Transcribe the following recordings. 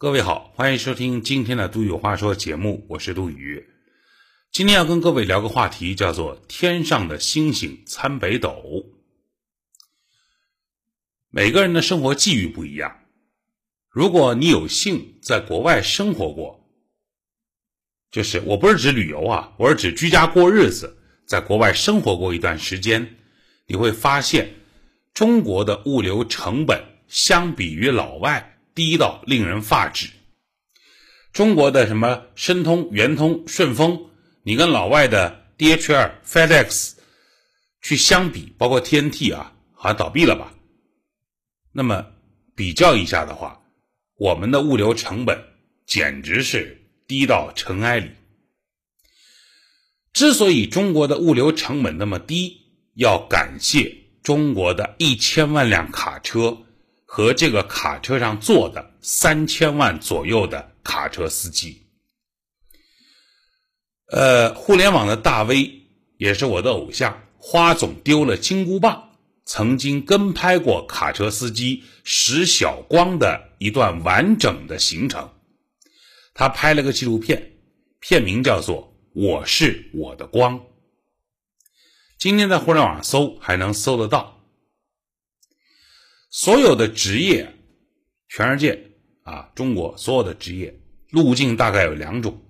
各位好，欢迎收听今天的《杜宇话说》节目，我是杜宇。今天要跟各位聊个话题，叫做“天上的星星参北斗”。每个人的生活际遇不一样，如果你有幸在国外生活过，就是我不是指旅游啊，我是指居家过日子，在国外生活过一段时间，你会发现中国的物流成本相比于老外。低到令人发指。中国的什么申通、圆通、顺丰，你跟老外的 DHL、FedEx 去相比，包括 TNT 啊，好像倒闭了吧？那么比较一下的话，我们的物流成本简直是低到尘埃里。之所以中国的物流成本那么低，要感谢中国的一千万辆卡车。和这个卡车上坐的三千万左右的卡车司机，呃，互联网的大 V 也是我的偶像，花总丢了金箍棒，曾经跟拍过卡车司机石小光的一段完整的行程，他拍了个纪录片，片名叫做《我是我的光》，今天在互联网搜还能搜得到。所有的职业，全世界啊，中国所有的职业路径大概有两种：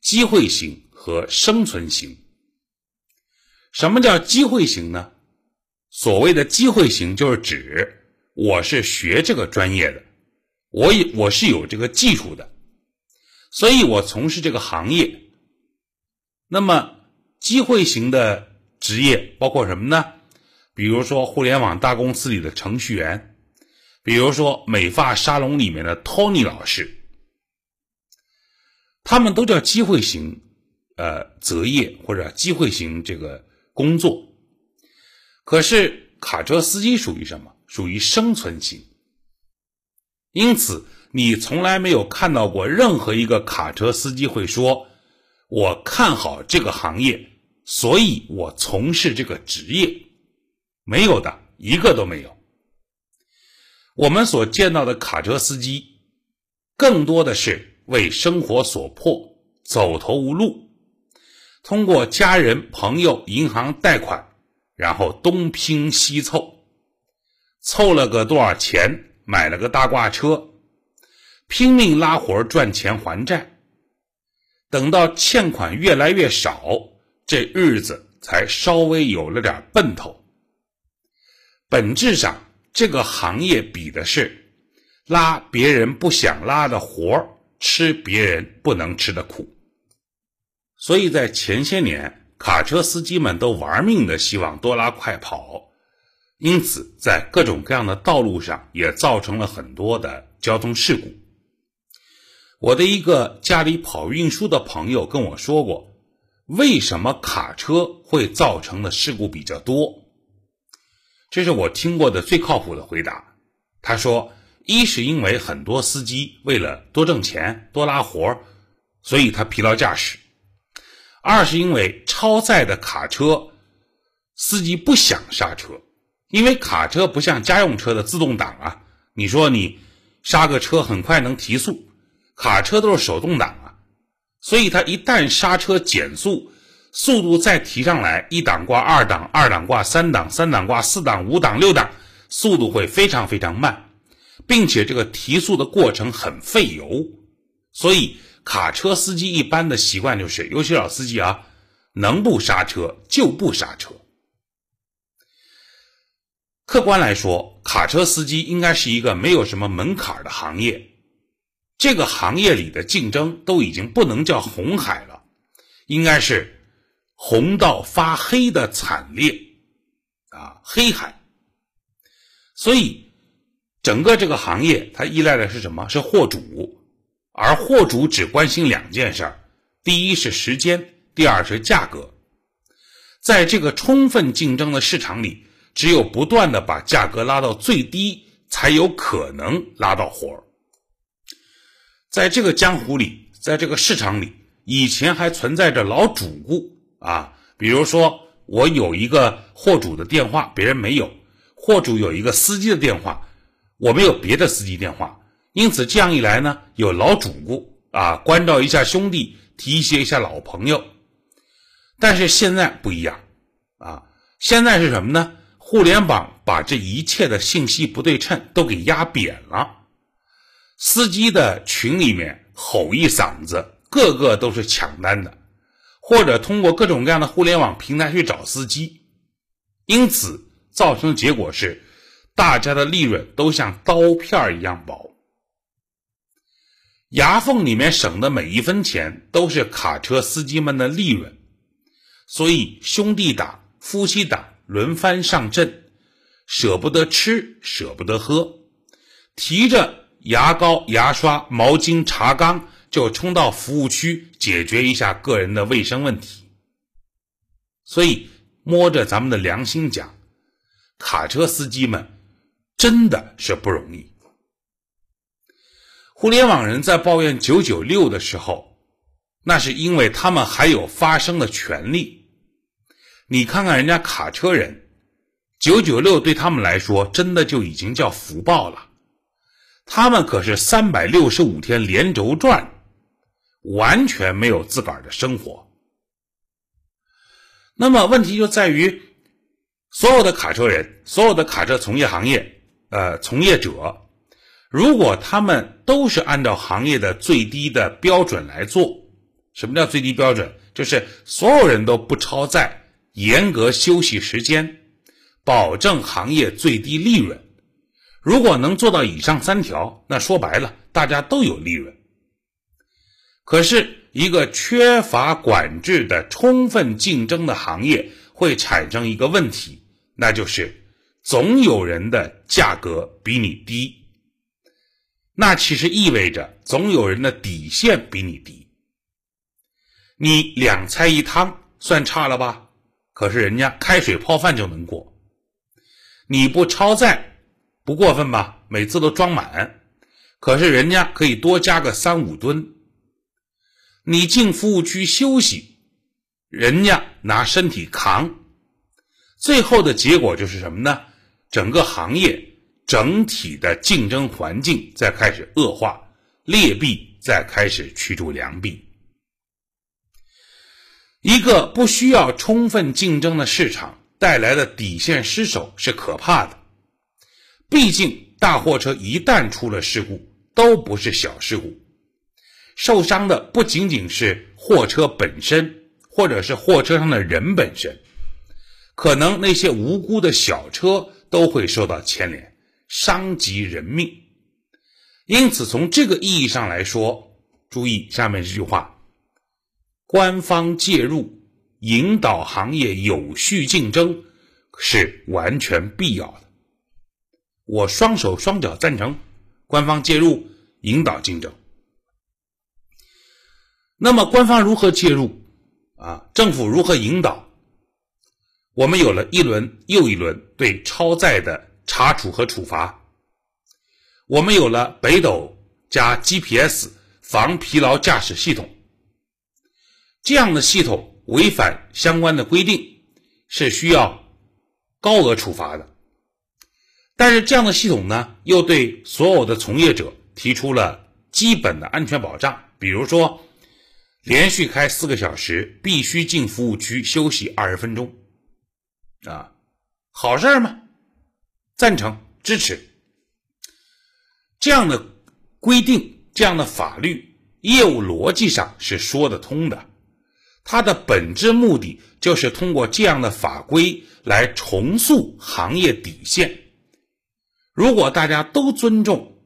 机会型和生存型。什么叫机会型呢？所谓的机会型，就是指我是学这个专业的，我也我是有这个技术的，所以我从事这个行业。那么机会型的职业包括什么呢？比如说，互联网大公司里的程序员，比如说美发沙龙里面的 Tony 老师，他们都叫机会型，呃，择业或者机会型这个工作。可是卡车司机属于什么？属于生存型。因此，你从来没有看到过任何一个卡车司机会说：“我看好这个行业，所以我从事这个职业。”没有的一个都没有。我们所见到的卡车司机，更多的是为生活所迫，走投无路，通过家人、朋友、银行贷款，然后东拼西凑，凑了个多少钱，买了个大挂车，拼命拉活赚钱还债。等到欠款越来越少，这日子才稍微有了点奔头。本质上，这个行业比的是拉别人不想拉的活儿吃别人不能吃的苦。所以在前些年，卡车司机们都玩命的希望多拉快跑，因此在各种各样的道路上也造成了很多的交通事故。我的一个家里跑运输的朋友跟我说过，为什么卡车会造成的事故比较多？这是我听过的最靠谱的回答。他说：“一是因为很多司机为了多挣钱、多拉活所以他疲劳驾驶；二是因为超载的卡车司机不想刹车，因为卡车不像家用车的自动挡啊，你说你刹个车很快能提速，卡车都是手动挡啊，所以他一旦刹车减速。”速度再提上来，一档挂二档，二档挂三档，三档挂四档，五档六档，速度会非常非常慢，并且这个提速的过程很费油，所以卡车司机一般的习惯就是，尤其老司机啊，能不刹车就不刹车。客观来说，卡车司机应该是一个没有什么门槛的行业，这个行业里的竞争都已经不能叫红海了，应该是。红到发黑的惨烈，啊，黑海。所以，整个这个行业它依赖的是什么？是货主，而货主只关心两件事儿：第一是时间，第二是价格。在这个充分竞争的市场里，只有不断的把价格拉到最低，才有可能拉到活儿。在这个江湖里，在这个市场里，以前还存在着老主顾。啊，比如说我有一个货主的电话，别人没有；货主有一个司机的电话，我没有别的司机电话。因此这样一来呢，有老主顾啊，关照一下兄弟，提携一下老朋友。但是现在不一样啊，现在是什么呢？互联网把这一切的信息不对称都给压扁了。司机的群里面吼一嗓子，个个都是抢单的，或者通过各种各样的互联网平台去找司机，因此造成的结果是，大家的利润都像刀片一样薄，牙缝里面省的每一分钱都是卡车司机们的利润，所以兄弟党、夫妻打轮番上阵，舍不得吃，舍不得喝，提着。牙膏、牙刷、毛巾、茶缸，就冲到服务区解决一下个人的卫生问题。所以，摸着咱们的良心讲，卡车司机们真的是不容易。互联网人在抱怨九九六的时候，那是因为他们还有发声的权利。你看看人家卡车人，九九六对他们来说，真的就已经叫福报了。他们可是三百六十五天连轴转，完全没有自个儿的生活。那么问题就在于，所有的卡车人，所有的卡车从业行业，呃，从业者，如果他们都是按照行业的最低的标准来做，什么叫最低标准？就是所有人都不超载，严格休息时间，保证行业最低利润。如果能做到以上三条，那说白了，大家都有利润。可是，一个缺乏管制的充分竞争的行业会产生一个问题，那就是总有人的价格比你低。那其实意味着总有人的底线比你低。你两菜一汤算差了吧？可是人家开水泡饭就能过。你不超载。不过分吧？每次都装满，可是人家可以多加个三五吨。你进服务区休息，人家拿身体扛，最后的结果就是什么呢？整个行业整体的竞争环境在开始恶化，劣币在开始驱逐良币。一个不需要充分竞争的市场带来的底线失守是可怕的。毕竟，大货车一旦出了事故，都不是小事故，受伤的不仅仅是货车本身，或者是货车上的人本身，可能那些无辜的小车都会受到牵连，伤及人命。因此，从这个意义上来说，注意下面这句话：官方介入，引导行业有序竞争，是完全必要的。我双手双脚赞成，官方介入引导竞争。那么官方如何介入啊？政府如何引导？我们有了一轮又一轮对超载的查处和处罚，我们有了北斗加 GPS 防疲劳驾驶系统，这样的系统违反相关的规定是需要高额处罚的。但是这样的系统呢，又对所有的从业者提出了基本的安全保障，比如说，连续开四个小时，必须进服务区休息二十分钟，啊，好事吗？赞成支持。这样的规定，这样的法律，业务逻辑上是说得通的，它的本质目的就是通过这样的法规来重塑行业底线。如果大家都尊重，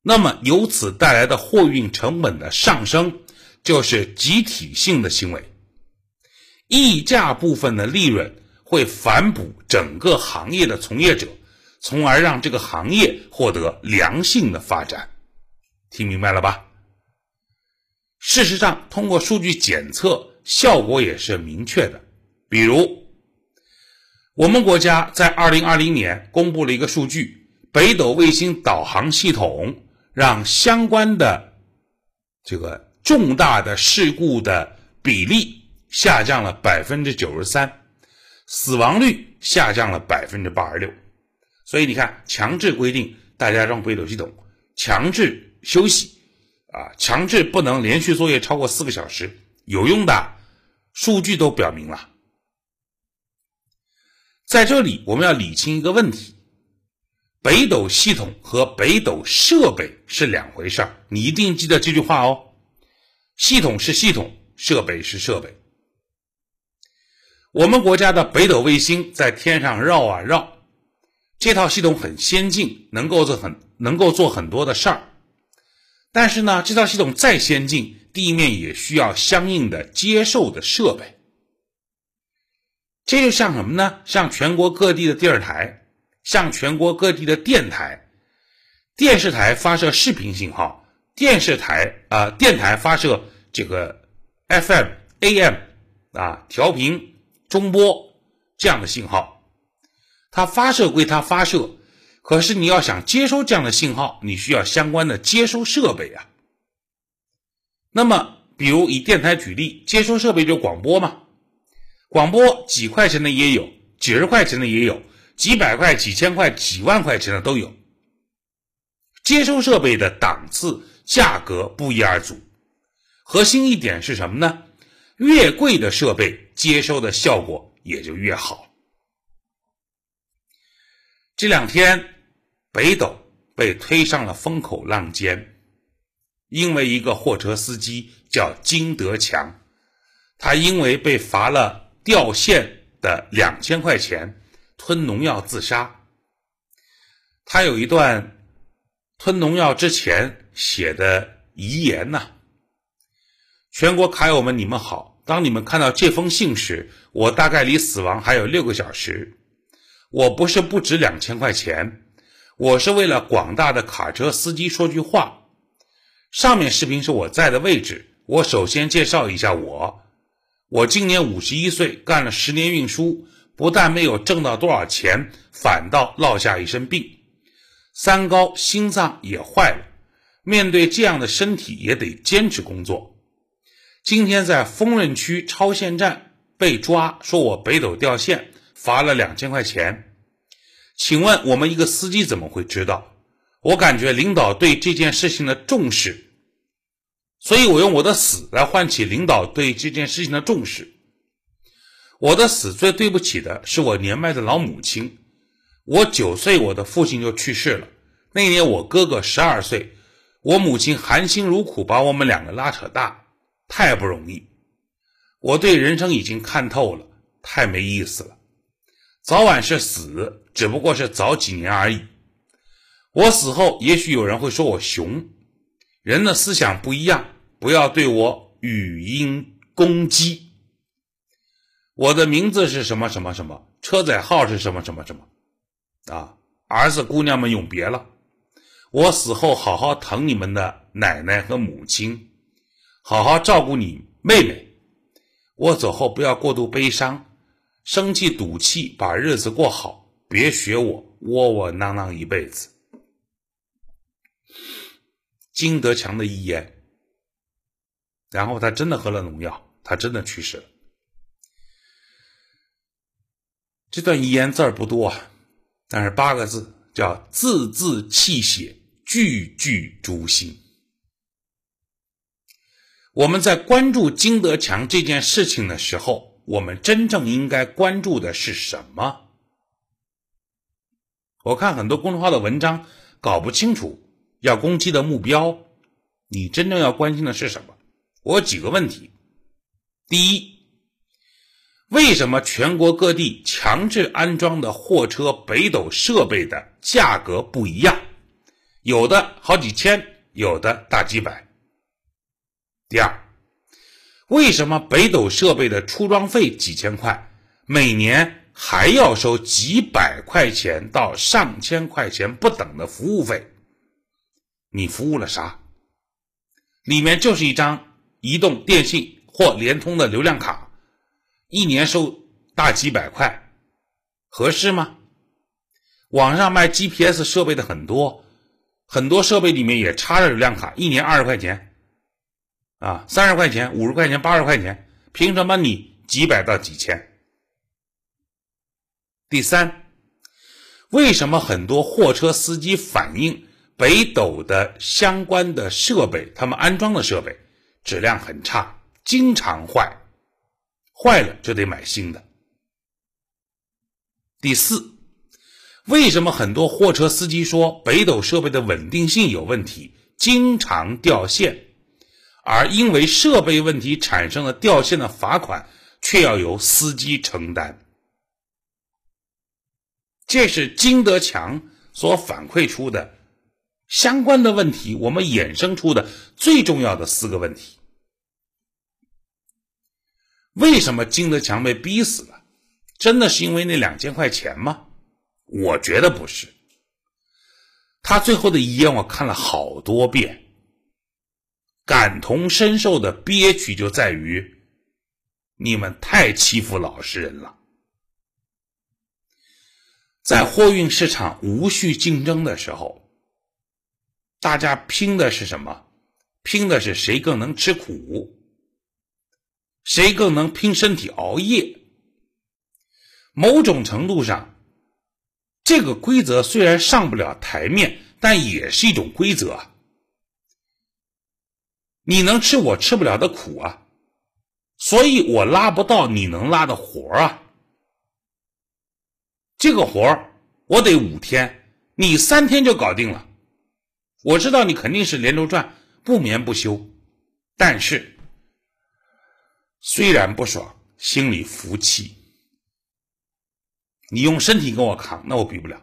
那么由此带来的货运成本的上升，就是集体性的行为。溢价部分的利润会反哺整个行业的从业者，从而让这个行业获得良性的发展。听明白了吧？事实上，通过数据检测，效果也是明确的。比如，我们国家在二零二零年公布了一个数据。北斗卫星导航系统让相关的这个重大的事故的比例下降了百分之九十三，死亡率下降了百分之八十六。所以你看，强制规定大家装北斗系统，强制休息，啊，强制不能连续作业超过四个小时，有用的数据都表明了。在这里，我们要理清一个问题：北斗系统和北斗设备是两回事儿，你一定记得这句话哦。系统是系统，设备是设备。我们国家的北斗卫星在天上绕啊绕，这套系统很先进，能够做很能够做很多的事儿。但是呢，这套系统再先进，地面也需要相应的接受的设备。这就像什么呢？像全国各地的电视台，像全国各地的电台，电视台发射视频信号，电视台啊，电台发射这个 FM、AM 啊调频、中波这样的信号。它发射归它发射，可是你要想接收这样的信号，你需要相关的接收设备啊。那么，比如以电台举例，接收设备就广播嘛。广播几块钱的也有，几十块钱的也有，几百块、几千块、几万块钱的都有。接收设备的档次、价格不一而足。核心一点是什么呢？越贵的设备，接收的效果也就越好。这两天，北斗被推上了风口浪尖，因为一个货车司机叫金德强，他因为被罚了。掉线的两千块钱，吞农药自杀。他有一段吞农药之前写的遗言呐。全国卡友们，你们好！当你们看到这封信时，我大概离死亡还有六个小时。我不是不值两千块钱，我是为了广大的卡车司机说句话。上面视频是我在的位置，我首先介绍一下我。我今年五十一岁，干了十年运输，不但没有挣到多少钱，反倒落下一身病，三高，心脏也坏了。面对这样的身体，也得坚持工作。今天在丰润区超限站被抓，说我北斗掉线，罚了两千块钱。请问我们一个司机怎么会知道？我感觉领导对这件事情的重视。所以我用我的死来换取领导对这件事情的重视。我的死最对不起的是我年迈的老母亲。我九岁，我的父亲就去世了。那年我哥哥十二岁，我母亲含辛茹苦把我们两个拉扯大，太不容易。我对人生已经看透了，太没意思了。早晚是死，只不过是早几年而已。我死后，也许有人会说我熊。人的思想不一样。不要对我语音攻击。我的名字是什么什么什么，车载号是什么什么什么，啊，儿子姑娘们永别了。我死后好好疼你们的奶奶和母亲，好好照顾你妹妹。我走后不要过度悲伤，生气赌气，把日子过好，别学我窝窝囊囊一辈子。金德强的遗言。然后他真的喝了农药，他真的去世了。这段遗言字儿不多，但是八个字叫字字泣血，句句诛心。我们在关注金德强这件事情的时候，我们真正应该关注的是什么？我看很多公众号的文章搞不清楚要攻击的目标，你真正要关心的是什么？我有几个问题：第一，为什么全国各地强制安装的货车北斗设备的价格不一样？有的好几千，有的大几百。第二，为什么北斗设备的出装费几千块，每年还要收几百块钱到上千块钱不等的服务费？你服务了啥？里面就是一张。移动、电信或联通的流量卡，一年收大几百块，合适吗？网上卖 GPS 设备的很多，很多设备里面也插着流量卡，一年二十块钱，啊，三十块钱、五十块钱、八十块钱，凭什么你几百到几千？第三，为什么很多货车司机反映北斗的相关的设备，他们安装的设备质量很差，经常坏，坏了就得买新的。第四，为什么很多货车司机说北斗设备的稳定性有问题，经常掉线，而因为设备问题产生了掉线的罚款却要由司机承担？这是金德强所反馈出的相关的问题，我们衍生出的最重要的四个问题。为什么金德强被逼死了？真的是因为那两千块钱吗？我觉得不是。他最后的遗言我看了好多遍，感同身受的憋屈就在于你们太欺负老实人了。在货运市场无序竞争的时候，大家拼的是什么？拼的是谁更能吃苦，谁更能拼身体熬夜。某种程度上，这个规则虽然上不了台面，但也是一种规则。你能吃我吃不了的苦啊，所以我拉不到你能拉的活啊。这个活我得五天，你三天就搞定了。我知道你肯定是连轴转，不眠不休，但是虽然不爽，心里服气。你用身体跟我扛，那我比不了。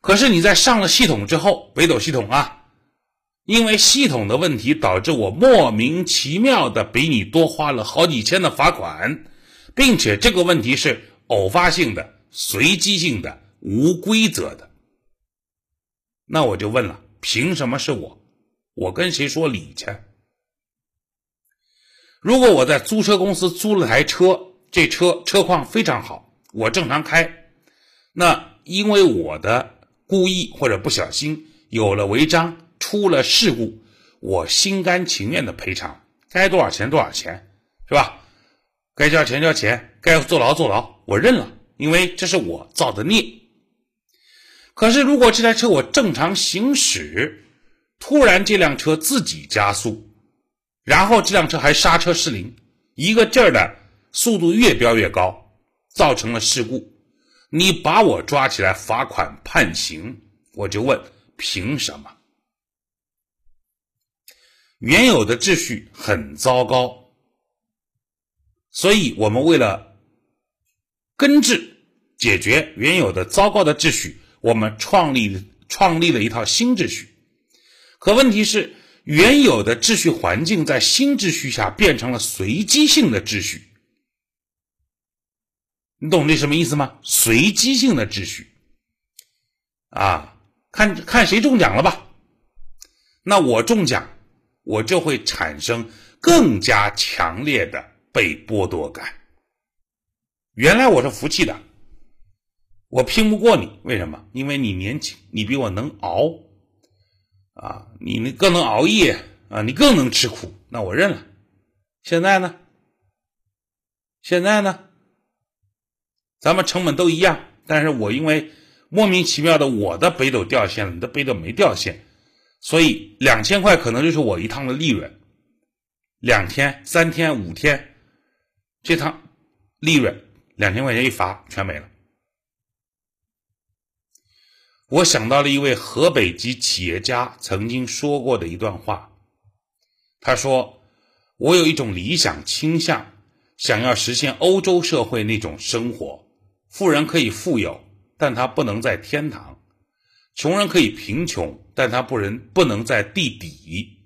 可是你在上了系统之后，北斗系统啊，因为系统的问题，导致我莫名其妙的比你多花了好几千的罚款，并且这个问题是。偶发性的、随机性的、无规则的，那我就问了：凭什么是我？我跟谁说理去？如果我在租车公司租了台车，这车车况非常好，我正常开，那因为我的故意或者不小心有了违章，出了事故，我心甘情愿的赔偿，该多少钱多少钱，是吧？该交钱交钱，该坐牢坐牢。我认了，因为这是我造的孽。可是，如果这台车我正常行驶，突然这辆车自己加速，然后这辆车还刹车失灵，一个劲儿的速度越飙越高，造成了事故，你把我抓起来罚款判刑，我就问凭什么？原有的秩序很糟糕，所以我们为了。根治解决原有的糟糕的秩序，我们创立创立了一套新秩序。可问题是，原有的秩序环境在新秩序下变成了随机性的秩序。你懂这什么意思吗？随机性的秩序啊，看看谁中奖了吧？那我中奖，我就会产生更加强烈的被剥夺感。原来我是服气的，我拼不过你，为什么？因为你年轻，你比我能熬，啊，你更能熬夜啊，你更能吃苦，那我认了。现在呢？现在呢？咱们成本都一样，但是我因为莫名其妙的我的北斗掉线了，你的北斗没掉线，所以两千块可能就是我一趟的利润，两天、三天、五天，这趟利润。两千块钱一罚，全没了。我想到了一位河北籍企业家曾经说过的一段话，他说：“我有一种理想倾向，想要实现欧洲社会那种生活：富人可以富有，但他不能在天堂；穷人可以贫穷，但他不能不能在地底。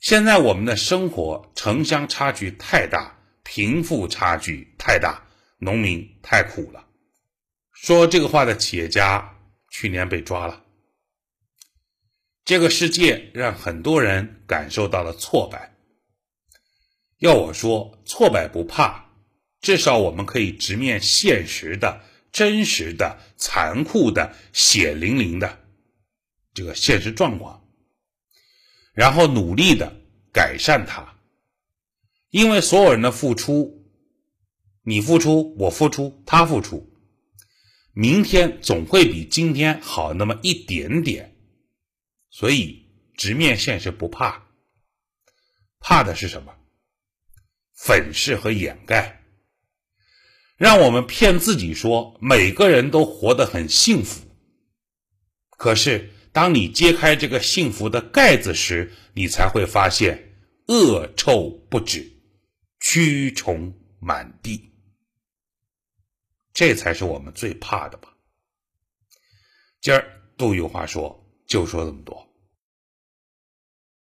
现在我们的生活城乡差距太大，贫富差距太大。”农民太苦了。说这个话的企业家去年被抓了。这个世界让很多人感受到了挫败。要我说，挫败不怕，至少我们可以直面现实的、真实的、残酷的、血淋淋的这个现实状况，然后努力的改善它。因为所有人的付出。你付出，我付出，他付出，明天总会比今天好那么一点点，所以直面现实不怕，怕的是什么？粉饰和掩盖，让我们骗自己说每个人都活得很幸福。可是当你揭开这个幸福的盖子时，你才会发现恶臭不止，蛆虫满地。这才是我们最怕的吧。今儿杜有话说，就说这么多。